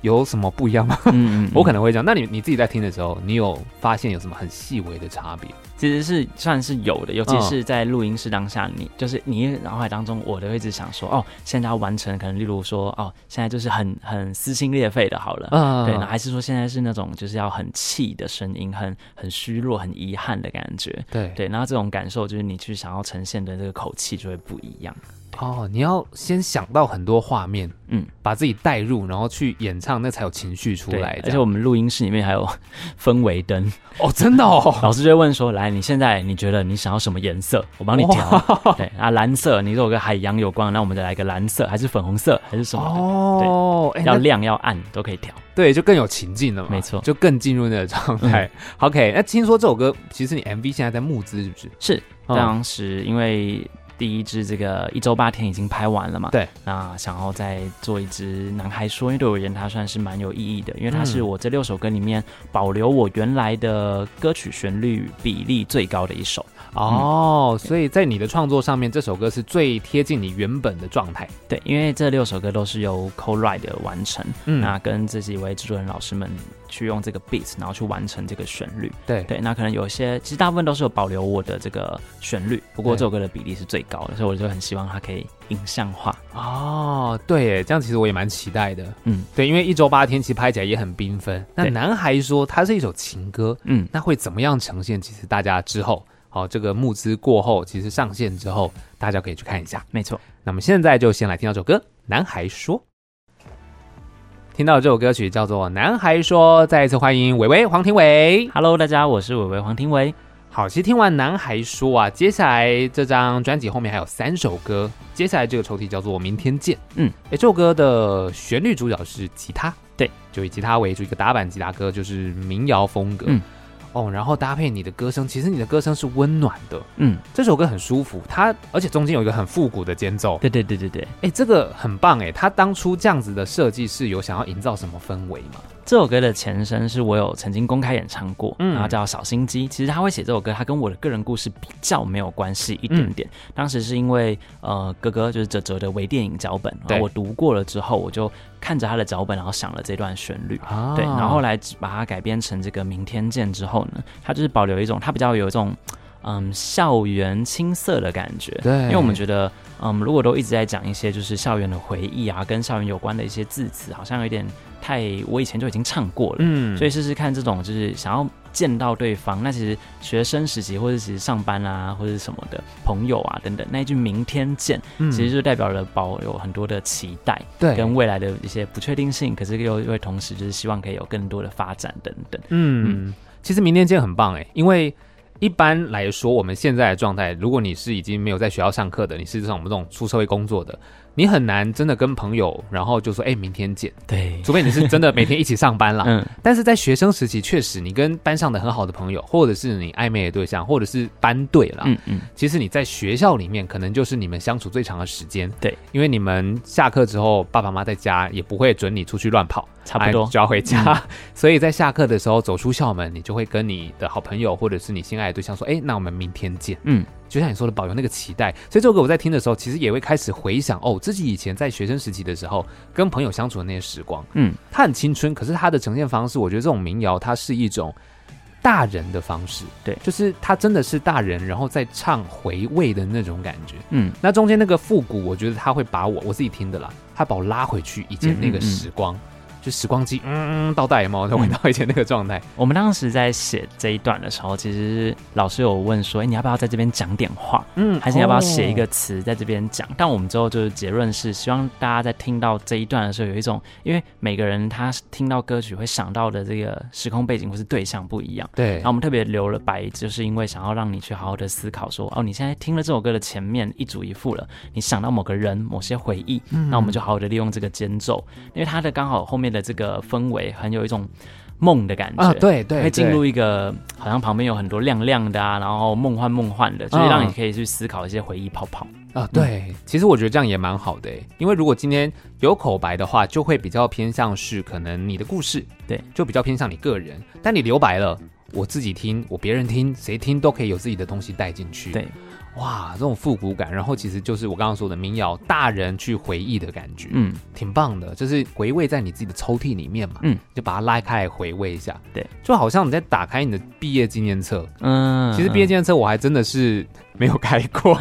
有什么不一样吗？嗯，嗯，嗯我可能会这样。那你你自己在听的时候，你有发现有什么很细微的差别？其实是算是有的，尤其是在录音室当下，你就是你脑海当中，我都会一直想说，哦，现在要完成，可能例如说，哦，现在就是很很撕心裂肺的，好了，嗯，对，那还是说现在是那种就是要很气的声音，很很虚弱、很遗憾的感觉，对。对，然后这种感受就是你去想要呈现的这个口气就会不一样。哦，你要先想到很多画面，嗯，把自己带入，然后去演唱，那才有情绪出来。而且我们录音室里面还有 氛围灯 哦，真的哦。老师就会问说：“来，你现在你觉得你想要什么颜色？我帮你调。”对啊，蓝色，你说跟海洋有关，那我们再来个蓝色，还是粉红色，还是什么？哦，对，要亮要暗都可以调。对，就更有情境了嘛。没错，就更进入那个状态。OK，那听说这首歌其实你 MV 现在在募资是不是？是，当时因为。第一支这个一周八天已经拍完了嘛？对，那想要再做一支男孩说，因为对我而言它算是蛮有意义的，因为它是我这六首歌里面保留我原来的歌曲旋律比例最高的一首。哦，所以在你的创作上面，这首歌是最贴近你原本的状态。对，因为这六首歌都是由 co-write 完成，嗯，那跟这几位制作人老师们。去用这个 beat，然后去完成这个旋律。对对，那可能有些，其实大部分都是有保留我的这个旋律，不过这首歌的比例是最高的，所以我就很希望它可以影像化。哦，对，这样其实我也蛮期待的。嗯，对，因为一周八天其实拍起来也很缤纷。那男孩说它是一首情歌，嗯，那会怎么样呈现？其实大家之后，好，这个募资过后，其实上线之后，大家可以去看一下。没错，那么现在就先来听到这首歌《男孩说》。听到这首歌曲叫做《男孩说》，再一次欢迎伟伟黄庭伟。Hello，大家，我是伟伟黄庭伟。好，其实听完《男孩说》啊，接下来这张专辑后面还有三首歌，接下来这个抽屉叫做《明天见》。嗯，哎，这首歌的旋律主角是吉他，对，就以吉他为主，一个打板吉他歌，就是民谣风格。嗯。哦，然后搭配你的歌声，其实你的歌声是温暖的，嗯，这首歌很舒服，它而且中间有一个很复古的间奏，对对对对对，哎，这个很棒哎，他当初这样子的设计是有想要营造什么氛围吗？这首歌的前身是我有曾经公开演唱过，嗯，然后叫小心机。其实他会写这首歌，他跟我的个人故事比较没有关系一点点。嗯、当时是因为呃，哥哥就是哲哲的微电影脚本，然后我读过了之后，我就看着他的脚本，然后想了这段旋律，啊、对，然后后来把它改编成这个明天见之后呢，他就是保留一种，他比较有一种嗯校园青涩的感觉，对，因为我们觉得嗯，如果都一直在讲一些就是校园的回忆啊，跟校园有关的一些字词，好像有点。太，我以前就已经唱过了，嗯，所以试试看这种就是想要见到对方，那其实学生时期或者其实上班啊或者什么的朋友啊等等，那一句明天见，嗯，其实就代表了保有很多的期待，对，跟未来的一些不确定性，可是又又会同时就是希望可以有更多的发展等等，嗯，嗯，其实明天见很棒哎，因为一般来说我们现在的状态，如果你是已经没有在学校上课的，你是像我们这种出社会工作的。你很难真的跟朋友，然后就说，哎、欸，明天见。对，除非你是真的每天一起上班了。嗯，但是在学生时期，确实你跟班上的很好的朋友，或者是你暧昧的对象，或者是班队了。嗯嗯，其实你在学校里面，可能就是你们相处最长的时间。对，因为你们下课之后，爸爸妈妈在家也不会准你出去乱跑。差不多就要回家，嗯、所以在下课的时候走出校门，你就会跟你的好朋友或者是你心爱的对象说：“哎，那我们明天见。”嗯，就像你说的，保留那个期待。所以这首歌我在听的时候，其实也会开始回想哦，自己以前在学生时期的时候跟朋友相处的那些时光。嗯，它很青春，可是它的呈现方式，我觉得这种民谣它是一种大人的方式。对，就是它真的是大人，然后再唱回味的那种感觉。嗯，那中间那个复古，我觉得他会把我我自己听的啦，他把我拉回去以前那个时光。嗯嗯嗯就时光机，嗯，倒带有没有再回到以前那个状态？嗯。我们当时在写这一段的时候，其实老师有问说：“哎，你要不要在这边讲点话？嗯，还是你要不要写一个词在这边讲？”哦，但我们之后就是结论是，希望大家在听到这一段的时候，有一种，因为每个人他听到歌曲会想到的这个时空背景或是对象不一样。对。然后我们特别留了白，就是因为想要让你去好好的思考说：“哦，你现在听了这首歌的前面一主一副了，你想到某个人、某些回忆，嗯，那我们就好好的利用这个间奏，因为它的刚好后面的这个氛。”围很有一种梦的感觉啊，对对，会进入一个好像旁边有很多亮亮的啊，然后梦幻梦幻的，所以让你可以去思考一些回忆泡泡啊。对，嗯、其实我觉得这样也蛮好的，因为如果今天有口白的话，就会比较偏向是可能你的故事，对，就比较偏向你个人。但你留白了，我自己听，我别人听，谁听都可以有自己的东西带进去。对。哇，这种复古感，然后其实就是我刚刚说的民谣大人去回忆的感觉，嗯，挺棒的，就是回味在你自己的抽屉里面嘛，嗯，就把它拉开来回味一下，对，就好像你在打开你的毕业纪念册，嗯，其实毕业纪念册我还真的是没有开过。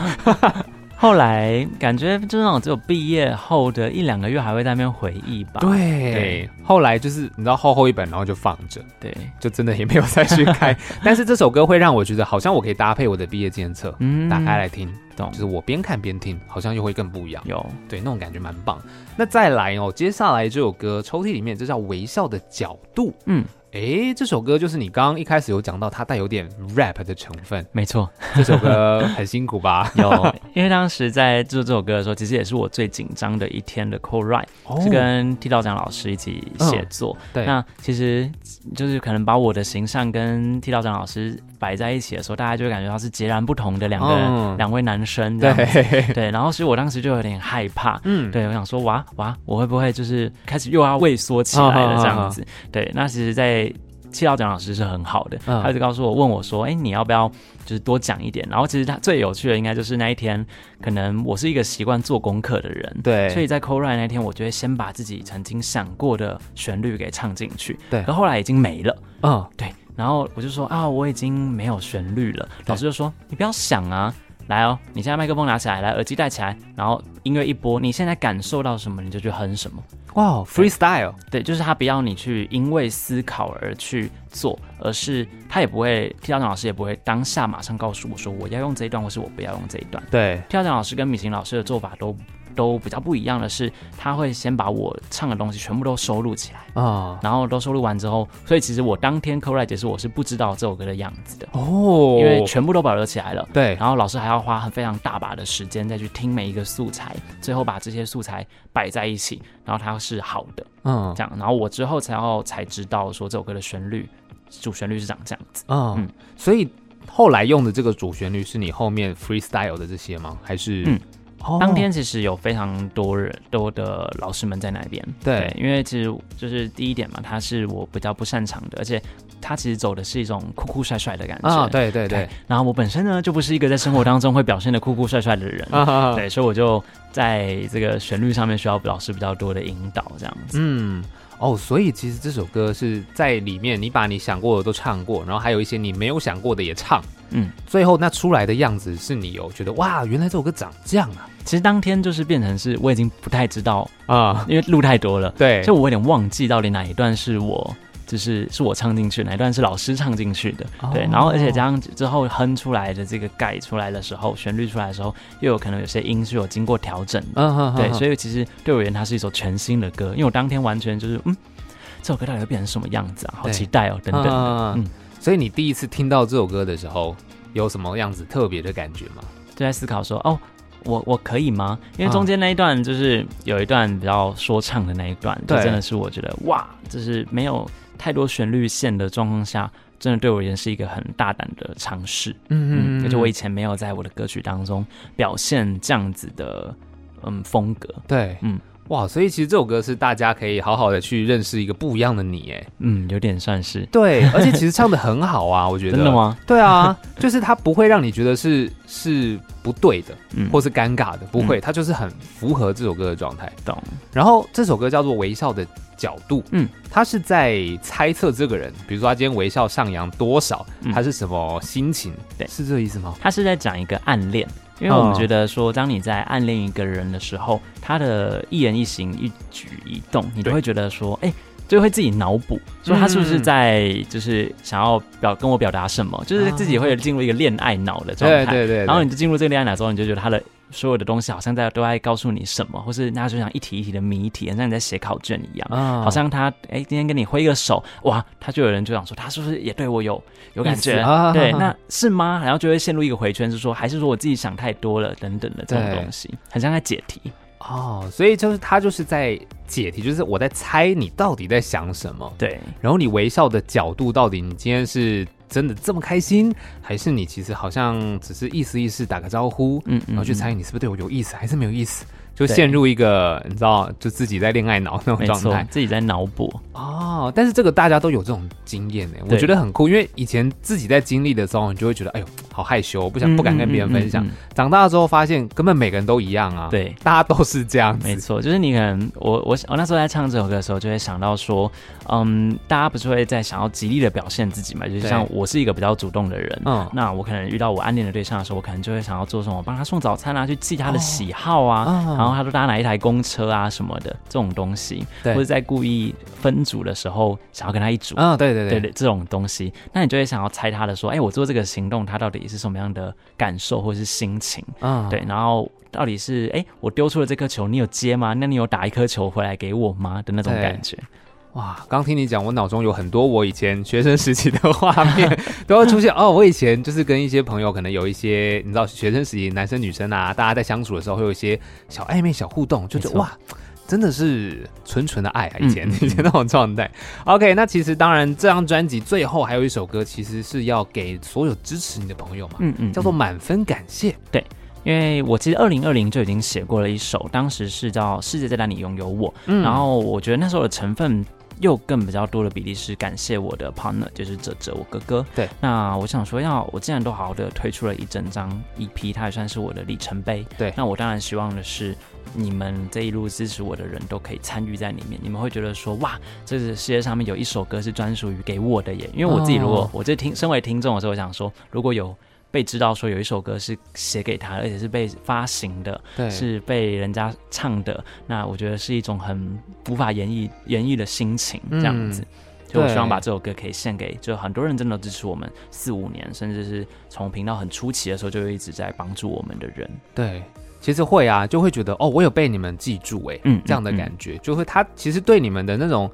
后来感觉就是那种只有毕业后的一两个月还会在那边回忆吧。对，对，后来就是你知道厚厚一本，然后就放着，对，就真的也没有再去开。但是这首歌会让我觉得好像我可以搭配我的毕业纪念册，嗯，打开来听，懂？就是我边看边听，好像又会更不一样。有，对，那种感觉蛮棒。那再来哦，接下来这首歌抽屉里面这叫微笑的角度，嗯。哎，这首歌就是你刚刚一开始有讲到，它带有点 rap 的成分。没错，这首歌很辛苦吧？有，因为当时在制作这首歌的时候，其实也是我最紧张的一天的 co-write，哦，是跟剃刀奖老师一起写作。嗯、对，那其实就是可能把我的形象跟剃刀奖老师摆在一起的时候，大家就会感觉到是截然不同的两个两位男生这样子。对对，然后所以我当时就有点害怕。嗯，对，我想说，哇哇，我会不会就是开始又要畏缩起来了这样子？哦、对，那其实，在七道讲老师是很好的，嗯、他就告诉我，问我说：“哎、欸，你要不要就是多讲一点？”然后其实他最有趣的应该就是那一天，可能我是一个习惯做功课的人，对，所以在 co-write 那天，我就会先把自己曾经想过的旋律给唱进去，对，可后来已经没了，嗯，对，然后我就说啊，我已经没有旋律了，老师就说你不要想啊。来哦，你现在麦克风拿起来，来耳机戴起来，然后音乐一播，你现在感受到什么，你就去哼什么。哇、wow，freestyle，对，就是他不要你去因为思考而去做，而是他也不会，跳跳老师也不会当下马上告诉我说我要用这一段，或是我不要用这一段。对，跳跳老师跟米行老师的做法都。都比较不一样的是，他会先把我唱的东西全部都收录起来。啊，哦、然后都收录完之后，所以其实我当天 co-write 结束，我是不知道这首歌的样子的。哦，因为全部都保留起来了。对，然后老师还要花很非常大把的时间再去听每一个素材，最后把这些素材摆在一起，然后它是好的，嗯，这样，然后我之后才要才知道说这首歌的旋律主旋律是长这样子，哦、嗯，所以后来用的这个主旋律是你后面 freestyle 的这些吗？还是嗯？当天其实有非常多人多的老师们在那边，对，因为其实就是第一点嘛，他是我比较不擅长的，而且他其实走的是一种酷酷帅帅的感觉，啊，对对对，对。然后我本身呢就不是一个在生活当中会表现的酷酷帅帅的人，对，所以我就在这个旋律上面需要老师比较多的引导，这样子，嗯。哦，所以其实这首歌是在里面，你把你想过的都唱过，然后还有一些你没有想过的也唱，嗯，最后那出来的样子是你有觉得哇，原来这首歌长这样啊！其实当天就是变成是我已经不太知道啊，因为录太多了，对，就我有点忘记到底哪一段是我。就是是我唱进去，哪一段是老师唱进去的，哦、对，然后而且加上之后哼出来的这个盖出来的时候，旋律出来的时候，又有可能有些音是有经过调整的，对，所以其实对我而言，它是一首全新的歌，因为我当天完全就是，嗯，这首歌到底会变成什么样子啊？好期待哦，等等，嗯，嗯，所以你第一次听到这首歌的时候，有什么样子特别的感觉吗？就在思考说，哦，我我可以吗？因为中间那一段就是有一段比较说唱的那一段，就真的是我觉得哇，就是没有。太多旋律线的状况下，真的对我而言是一个很大胆的尝试。嗯嗯，而且我以前没有在我的歌曲当中表现这样子的嗯风格。对，嗯。哇，所以其实这首歌是大家可以好好的去认识一个不一样的你，哎，嗯，有点算是对，而且其实唱的很好啊，我觉得。真的吗？对啊，就是它不会让你觉得是是不对的，嗯，或是尴尬的，不会，它就是很符合这首歌的状态。懂。然后这首歌叫做《微笑的角度》，嗯，他是在猜测这个人，比如说他今天微笑上扬多少，他是什么心情？对，是这个意思吗？他是在讲一个暗恋。因为我们觉得说，当你在暗恋一个人的时候，他的一言一行、一举一动，你都会觉得说，哎，就会自己脑补，说他是不是在就是想要表跟我表达什么，就是自己会进入一个恋爱脑的状态。对对对。然后你就进入这个恋爱脑之后，你就觉得他的。所有的东西好像在都在告诉你什么，或是大家就像一题一题的谜题，像你在写考卷一样。哦、好像他哎、欸，今天跟你挥个手，哇，他就有人就想说，他是不是也对我有有感觉？啊、对，那是吗？然后就会陷入一个回圈，是说还是说我自己想太多了等等的这种东西，很像在解题。哦，所以就是他就是在解题，就是我在猜你到底在想什么。对，然后你微笑的角度到底，你今天是。真的这么开心，还是你其实好像只是意思意思打个招呼，嗯，嗯，然后去猜你是不是对我有意思，还是没有意思？就陷入一个你知道，就自己在恋爱脑那种状态，自己在脑补哦。但是这个大家都有这种经验呢，我觉得很酷，因为以前自己在经历的时候，你就会觉得哎呦好害羞，不想不敢跟别人分享。长大了之后发现根本每个人都一样啊，对，大家都是这样子。没错，就是你可能我我我那时候在唱这首歌的时候，就会想到说，嗯，大家不是会在想要极力的表现自己嘛？就是像我是一个比较主动的人，嗯，那我可能遇到我暗恋的对象的时候，我可能就会想要做什么，帮他送早餐啊，去记他的喜好啊，然后他说搭哪一台公车啊什么的这种东西，或者在故意分组的时候想要跟他一组，啊，对对对对这种东西，那你就会想要猜他的说，哎，我做这个行动，他到底是什么样的感受或是心情？嗯，对，然后到底是哎，我丢出了这颗球，你有接吗？那你有打一颗球回来给我吗？的那种感觉。哇，刚听你讲，我脑中有很多我以前学生时期的画面都会出现哦。我以前就是跟一些朋友，可能有一些你知道，学生时期男生女生啊，大家在相处的时候会有一些小暧昧、小互动，就觉得哇，真的是纯纯的爱啊！以前、嗯、以前那种状态。OK，那其实当然，这张专辑最后还有一首歌，其实是要给所有支持你的朋友嘛，嗯嗯，叫做满分感谢。对，因为我其实二零二零就已经写过了一首，当时是叫《世界在哪里拥有我》，嗯，然后我觉得那时候的成分。又更比较多的比例是感谢我的 partner，就是哲哲我哥哥。对，那我想说，要我既然都好好的推出了一整张 EP，它也算是我的里程碑。对，那我当然希望的是，你们这一路支持我的人都可以参与在里面。你们会觉得说，哇，这是世界上面有一首歌是专属于给我的耶。因为我自己如果、哦、我这听身为听众的时候，我想说，如果有。被知道说有一首歌是写给他，而且是被发行的，对，是被人家唱的，那我觉得是一种很无法言喻言喻的心情，这样子，嗯、就我希望把这首歌可以献给，就很多人真的支持我们四五年，甚至是从频道很初期的时候就一直在帮助我们的人，对，其实会啊，就会觉得哦，我有被你们记住，哎，嗯，这样的感觉，嗯嗯、就会他其实对你们的那种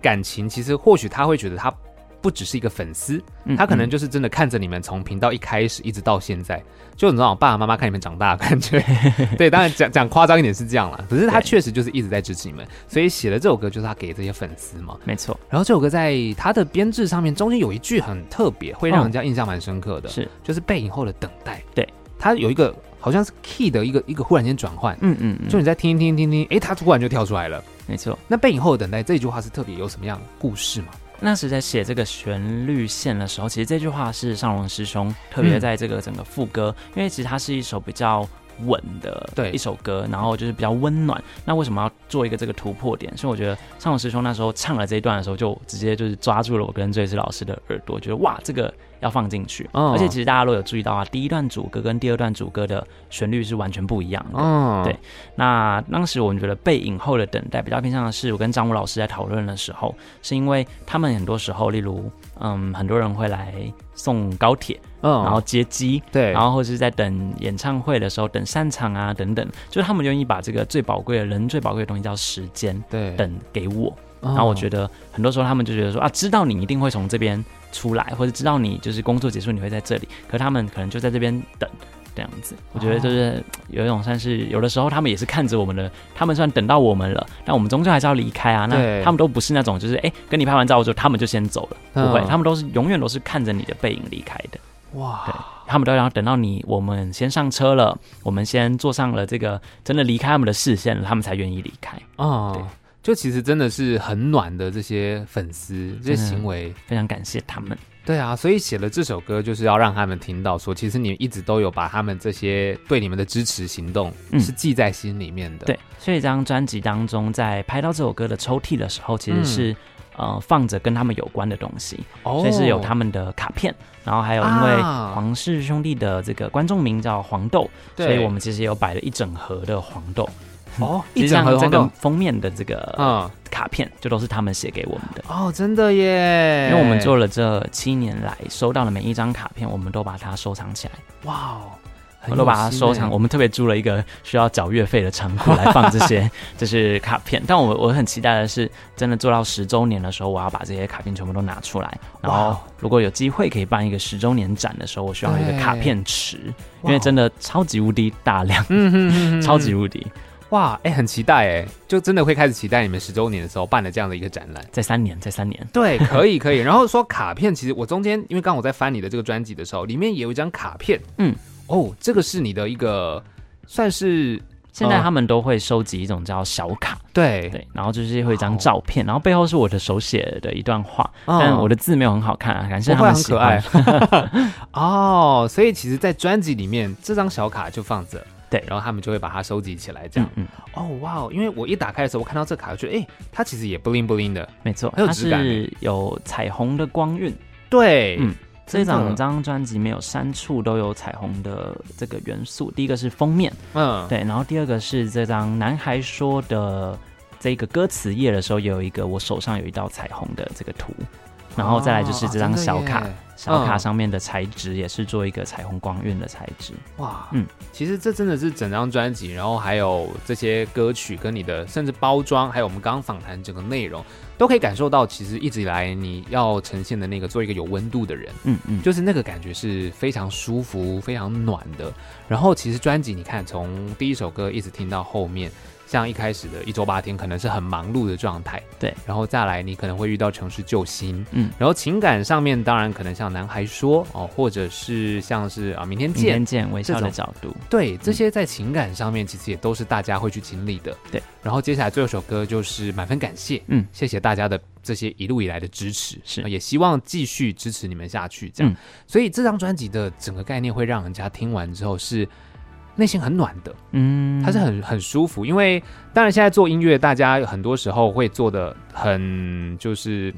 感情，其实或许他会觉得他。不只是一个粉丝，他可能就是真的看着你们从频道一开始一直到现在，就你知道，爸爸妈妈看你们长大的感觉。对，当然讲讲夸张一点是这样啦，可是他确实就是一直在支持你们，所以写了这首歌就是他给这些粉丝嘛。没错。然后这首歌在他的编制上面，中间有一句很特别，会让人家印象蛮深刻的，是就是背影后的等待。对，他有一个好像是 key 的一个一个忽然间转换，嗯嗯，就你在听听听听，哎，他突然就跳出来了。没错。那背影后的等待这句话是特别有什么样的故事吗？那时在写这个旋律线的时候，其实这句话是尚龙师兄特别在这个整个副歌，嗯、因为其实它是一首比较稳的对一首歌，然后就是比较温暖。那为什么要做一个这个突破点？所以我觉得尚龙师兄那时候唱了这一段的时候，就直接就是抓住了我跟这次老师的耳朵，觉得哇，这个。要放进去，而且其实大家如果有注意到啊，第一段主歌跟第二段主歌的旋律是完全不一样的。对，那当时我们觉得背影后的等待比较偏向的是，我跟张武老师在讨论的时候，是因为他们很多时候，例如，嗯，很多人会来送高铁，嗯，然后接机，对，然后或是在等演唱会的时候等散场啊等等，就是他们愿意把这个最宝贵的人最宝贵的东西叫时间，对，等给我。然后我觉得很多时候他们就觉得说啊，知道你一定会从这边出来，或者知道你就是工作结束你会在这里，可他们可能就在这边等这样子。我觉得就是有一种算是有的时候他们也是看着我们的，他们虽然等到我们了，但我们终究还是要离开啊。那他们都不是那种就是哎跟你拍完照之后他们就先走了，不会，他们都是永远都是看着你的背影离开的。哇，对，他们都要等到你我们先上车了，我们先坐上了这个真的离开他们的视线了，他们才愿意离开。哦，对。就其实真的是很暖的这些粉丝，这些行为非常感谢他们。对啊，所以写了这首歌就是要让他们听到，说其实你们一直都有把他们这些对你们的支持行动是记在心里面的。对，所以这张专辑当中，在拍到这首歌的抽屉的时候，其实是、嗯、呃放着跟他们有关的东西，哦、所以是有他们的卡片，然后还有因为黄氏兄弟的这个观众名叫黄豆，对所以我们其实有摆了一整盒的黄豆。哦，一张这个封面的这个嗯卡片，就都是他们写给我们的哦，真的耶！因为我们做了这七年来收到的每一张卡片，我们都把它收藏起来。哇哦，我都把它收藏。我们特别租了一个需要缴月费的仓库来放这些，就是卡片。但我我很期待的是，真的做到十周年的时候，我要把这些卡片全部都拿出来。然后，如果有机会可以办一个十周年展的时候，我需要一个卡片池，因为真的超级无敌大量，超级无敌。哇，哎、欸，很期待哎，就真的会开始期待你们十周年的时候办的这样的一个展览，在三年，在三年，对，可以可以。然后说卡片，其实我中间因为刚刚我在翻你的这个专辑的时候，里面也有一张卡片，嗯，哦，这个是你的一个算是现在他们都会收集一种叫小卡，对。对，然后就是会一张照片，然后背后是我的手写的一段话，但我的字没有很好看啊，感谢他们喜欢。哦，所以其实，在专辑里面，这张小卡就放着，对，然后他们就会把它收集起来，这样。嗯，哦，哇哦，因为我一打开的时候，我看到这卡，我觉得，哎，它其实也 bling bling 的，没错，很有质感，是有彩虹的光晕，对，嗯。这两张专辑没有三处都有彩虹的这个元素。第一个是封面，嗯，对，然后第二个是这张男孩说的这个歌词页的时候，也有一个我手上有一道彩虹的这个图，然后再来就是这张小卡。小卡上面的材质也是做一个彩虹光晕的材质，哇，嗯，其实这真的是整张专辑，然后还有这些歌曲跟你的甚至包装，还有我们刚刚访谈整个内容，都可以感受到，其实一直以来你要呈现的那个做一个有温度的人，嗯嗯，就是那个感觉是非常舒服、非常暖的。然后其实专辑你看，从第一首歌一直听到后面。像一开始的一周八天，可能是很忙碌的状态，对，然后再来，你可能会遇到城市救星，嗯，然后情感上面，当然可能像男孩说哦，或者是像是啊，明天见，明天见，微笑的角度，对，这些在情感上面其实也都是大家会去经历的，对。然后接下来最后一首歌就是满分感谢，嗯，谢谢大家的这些一路以来的支持，是，也希望继续支持你们下去，这样。所以这张专辑的整个概念会让人家听完之后是。内心很暖的，嗯，它是很很舒服，因为当然现在做音乐，大家很多时候会做的很就是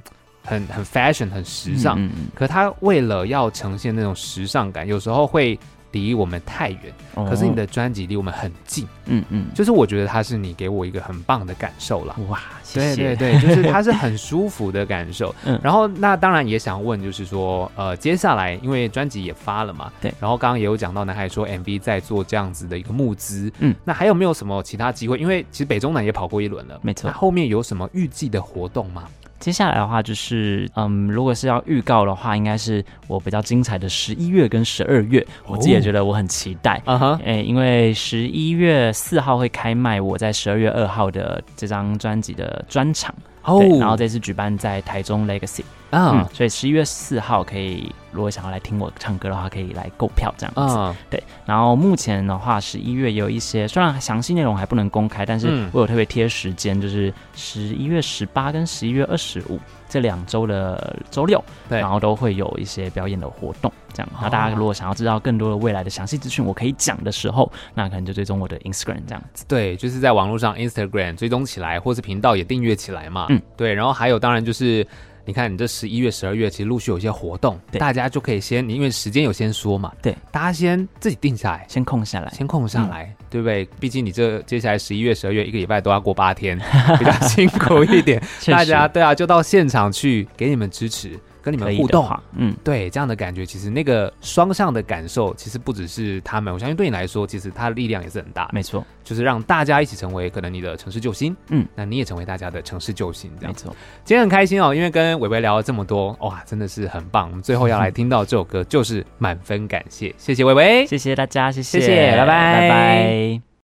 很很 fashion 很时尚，嗯嗯，可他为了要呈现那种时尚感，有时候会。离我们太远，可是你的专辑离我们很近，嗯嗯，就是我觉得它是你给我一个很棒的感受了，哇，谢谢，对对对，就是它是很舒服的感受，嗯，然后那当然也想问，就是说，呃，接下来因为专辑也发了嘛，对，然后刚刚也有讲到，男孩说 MV 在做这样子的一个募资，嗯，那还有没有什么其他机会？因为其实北中南也跑过一轮了，没错，那后面有什么预计的活动吗？接下来的话就是，嗯，如果是要预告的话，应该是我比较精彩的十一月跟十二月，我自己也觉得我很期待，啊哈，哎，因为十一月四号会开卖我在十二月二号的这张专辑的专场。哦，对，然后这次举办在台中 Legacy 啊，嗯，所以十一月四号可以，如果想要来听我唱歌的话，可以来购票这样子。嗯，对，然后目前的话，十一月也有一些，虽然详细内容还不能公开，但是我有特别贴时间，就是十一月十八跟十一月二十五。这两周的周六，对，然后都会有一些表演的活动，这样。那大家如果想要知道更多的未来的详细资讯，我可以讲的时候，那可能就追踪我的 Instagram 这样子。对，就是在网络上 Instagram 追踪起来，或是频道也订阅起来嘛。嗯，对。然后还有，当然就是。你看，你这十一月、十二月，其实陆续有一些活动，对大家就可以先，你因为时间有先说嘛，对，大家先自己定下来，先空下来，先空下来，嗯、对不对？毕竟你这接下来十一月、十二月一个礼拜都要过八天，比较辛苦一点，实大家对啊，就到现场去给你们支持。跟你们互动，嗯，对，这样的感觉，其实那个双向的感受，其实不只是他们，我相信对你来说，其实它的力量也是很大。没错，就是让大家一起成为可能你的城市救星，嗯，那你也成为大家的城市救星，这样。没错，今天很开心哦，因为跟伟伟聊了这么多，哇，真的是很棒。我们最后要来听到这首歌，就是满分感谢，谢谢伟伟，谢谢大家，谢谢，谢谢，拜拜，拜拜。